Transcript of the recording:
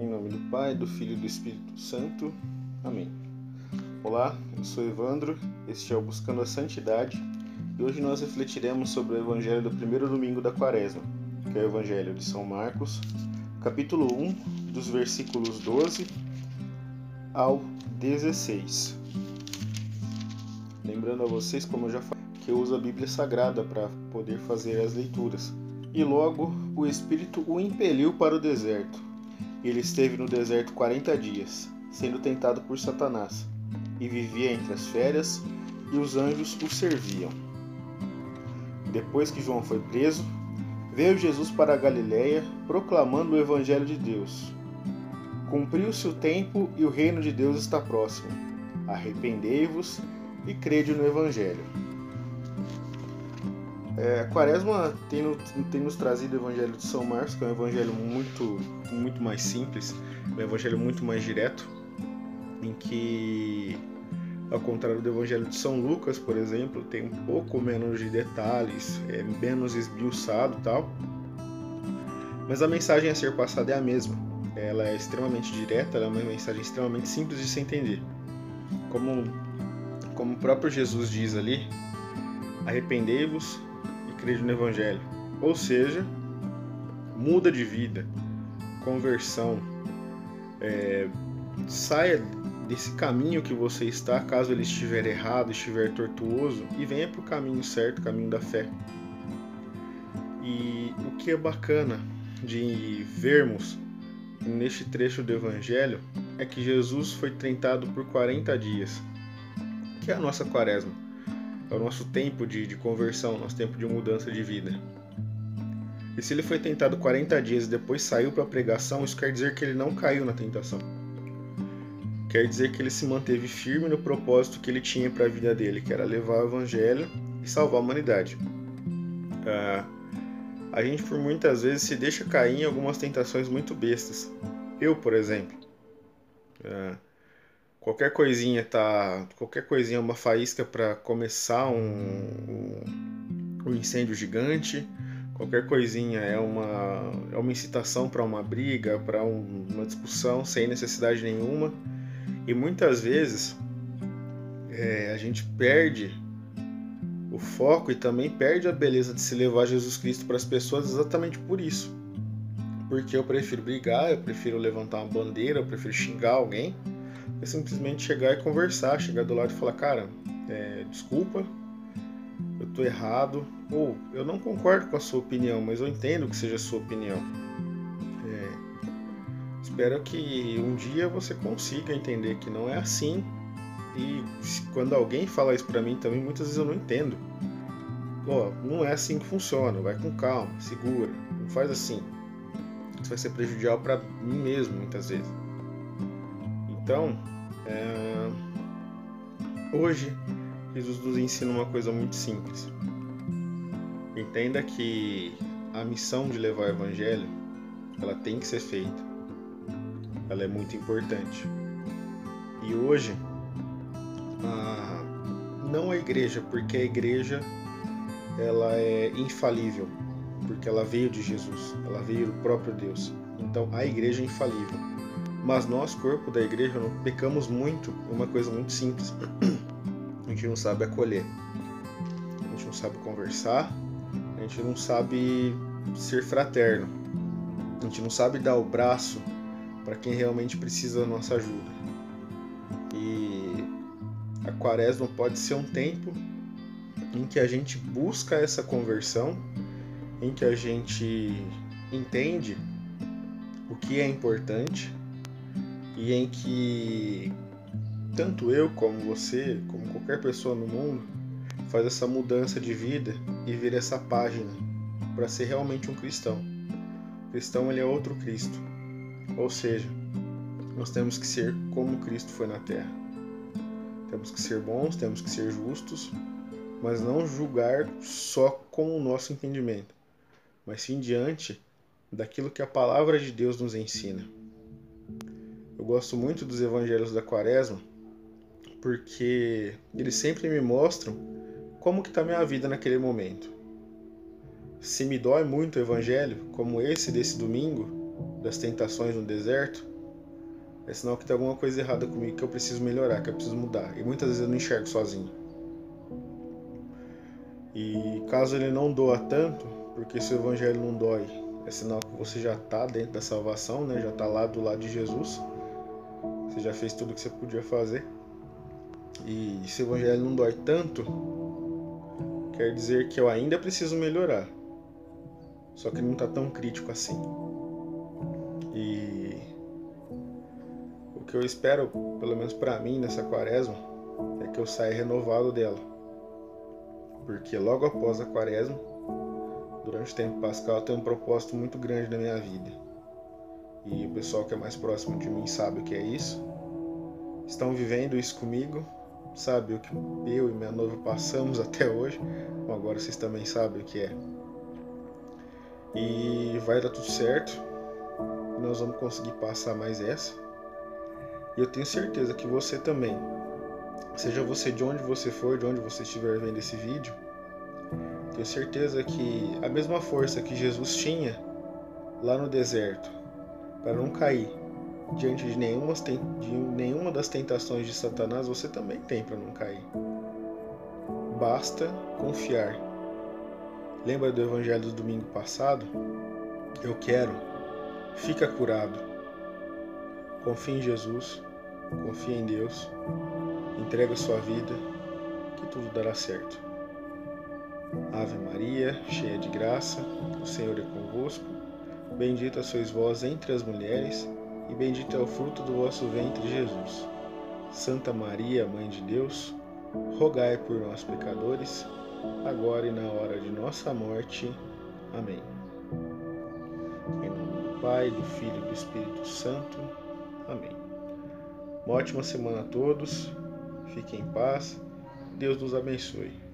Em nome do Pai, do Filho e do Espírito Santo. Amém. Olá, eu sou Evandro, este é o Buscando a Santidade e hoje nós refletiremos sobre o Evangelho do primeiro domingo da Quaresma, que é o Evangelho de São Marcos, capítulo 1, dos versículos 12 ao 16. Lembrando a vocês, como eu já falei, que eu uso a Bíblia Sagrada para poder fazer as leituras. E logo o Espírito o impeliu para o deserto ele esteve no deserto quarenta dias, sendo tentado por Satanás, e vivia entre as férias, e os anjos o serviam. Depois que João foi preso, veio Jesus para a Galiléia, proclamando o Evangelho de Deus. Cumpriu-se o tempo e o reino de Deus está próximo. Arrependei-vos e crede no Evangelho. É, a Quaresma tem, tem, nos trazido o Evangelho de São Marcos, que é um evangelho muito, muito mais simples, um evangelho muito mais direto, em que, ao contrário do Evangelho de São Lucas, por exemplo, tem um pouco menos de detalhes, é menos esbiuçado tal, mas a mensagem a ser passada é a mesma. Ela é extremamente direta, ela é uma mensagem extremamente simples de se entender. Como, como o próprio Jesus diz ali, arrependei-vos crede no Evangelho. Ou seja, muda de vida, conversão, é, saia desse caminho que você está, caso ele estiver errado, estiver tortuoso, e venha para o caminho certo, caminho da fé. E o que é bacana de vermos neste trecho do Evangelho é que Jesus foi tentado por 40 dias, que é a nossa quaresma é o nosso tempo de, de conversão, nosso tempo de mudança de vida. E se ele foi tentado 40 dias e depois saiu para a pregação, isso quer dizer que ele não caiu na tentação. Quer dizer que ele se manteve firme no propósito que ele tinha para a vida dele, que era levar o evangelho e salvar a humanidade. Ah, a gente por muitas vezes se deixa cair em algumas tentações muito bestas. Eu, por exemplo, ah, qualquer coisinha tá qualquer coisinha é uma faísca para começar um, um, um, incêndio gigante qualquer coisinha é uma é uma incitação para uma briga para um, uma discussão sem necessidade nenhuma. E muitas vezes é, a gente perde o foco e também perde a beleza de se levar Jesus Cristo para as pessoas exatamente por isso. Porque eu prefiro brigar eu prefiro levantar uma bandeira eu prefiro xingar alguém é simplesmente chegar e conversar, chegar do lado e falar, cara, é, desculpa, eu tô errado, ou eu não concordo com a sua opinião, mas eu entendo que seja a sua opinião. É, espero que um dia você consiga entender que não é assim. E quando alguém fala isso para mim também, muitas vezes eu não entendo. Pô, não é assim que funciona, vai com calma, segura, não faz assim. Isso vai ser prejudicial para mim mesmo, muitas vezes. Então, é... hoje, Jesus nos ensina uma coisa muito simples. Entenda que a missão de levar o Evangelho, ela tem que ser feita. Ela é muito importante. E hoje, a... não a igreja, porque a igreja ela é infalível, porque ela veio de Jesus, ela veio do próprio Deus. Então a igreja é infalível. Mas nós, corpo da igreja, pecamos muito uma coisa muito simples. A gente não sabe acolher. A gente não sabe conversar. A gente não sabe ser fraterno. A gente não sabe dar o braço para quem realmente precisa da nossa ajuda. E a quaresma pode ser um tempo em que a gente busca essa conversão, em que a gente entende o que é importante e em que tanto eu como você, como qualquer pessoa no mundo, faz essa mudança de vida e vira essa página para ser realmente um cristão. O cristão ele é outro Cristo. Ou seja, nós temos que ser como Cristo foi na terra. Temos que ser bons, temos que ser justos, mas não julgar só com o nosso entendimento, mas sim diante daquilo que a palavra de Deus nos ensina. Gosto muito dos evangelhos da Quaresma porque eles sempre me mostram como que está minha vida naquele momento. Se me dói muito o evangelho, como esse desse domingo, das tentações no deserto, é sinal que tem alguma coisa errada comigo que eu preciso melhorar, que eu preciso mudar. E muitas vezes eu não enxergo sozinho. E caso ele não doa tanto, porque se o evangelho não dói, é sinal que você já está dentro da salvação, né? já está lá do lado de Jesus. Você já fez tudo o que você podia fazer. E se o evangelho não dói tanto, quer dizer que eu ainda preciso melhorar. Só que não está tão crítico assim. E o que eu espero, pelo menos para mim nessa quaresma, é que eu saia renovado dela. Porque logo após a quaresma, durante o tempo pascal, tem um propósito muito grande na minha vida. E o pessoal que é mais próximo de mim sabe o que é isso. Estão vivendo isso comigo, sabe o que eu e minha noiva passamos até hoje. Agora vocês também sabem o que é. E vai dar tudo certo. Nós vamos conseguir passar mais essa. E eu tenho certeza que você também, seja você de onde você for, de onde você estiver vendo esse vídeo, tenho certeza que a mesma força que Jesus tinha lá no deserto para não cair diante de nenhuma, de nenhuma das tentações de Satanás, você também tem para não cair. Basta confiar. Lembra do evangelho do domingo passado? Eu quero. Fica curado. Confie em Jesus. Confie em Deus. Entrega sua vida, que tudo dará certo. Ave Maria, cheia de graça, o Senhor é convosco. Bendita sois vós entre as mulheres, e bendito é o fruto do vosso ventre, Jesus. Santa Maria, Mãe de Deus, rogai por nós, pecadores, agora e na hora de nossa morte. Amém. Em nome do Pai, do Filho e do Espírito Santo. Amém. Uma ótima semana a todos. Fiquem em paz. Deus nos abençoe.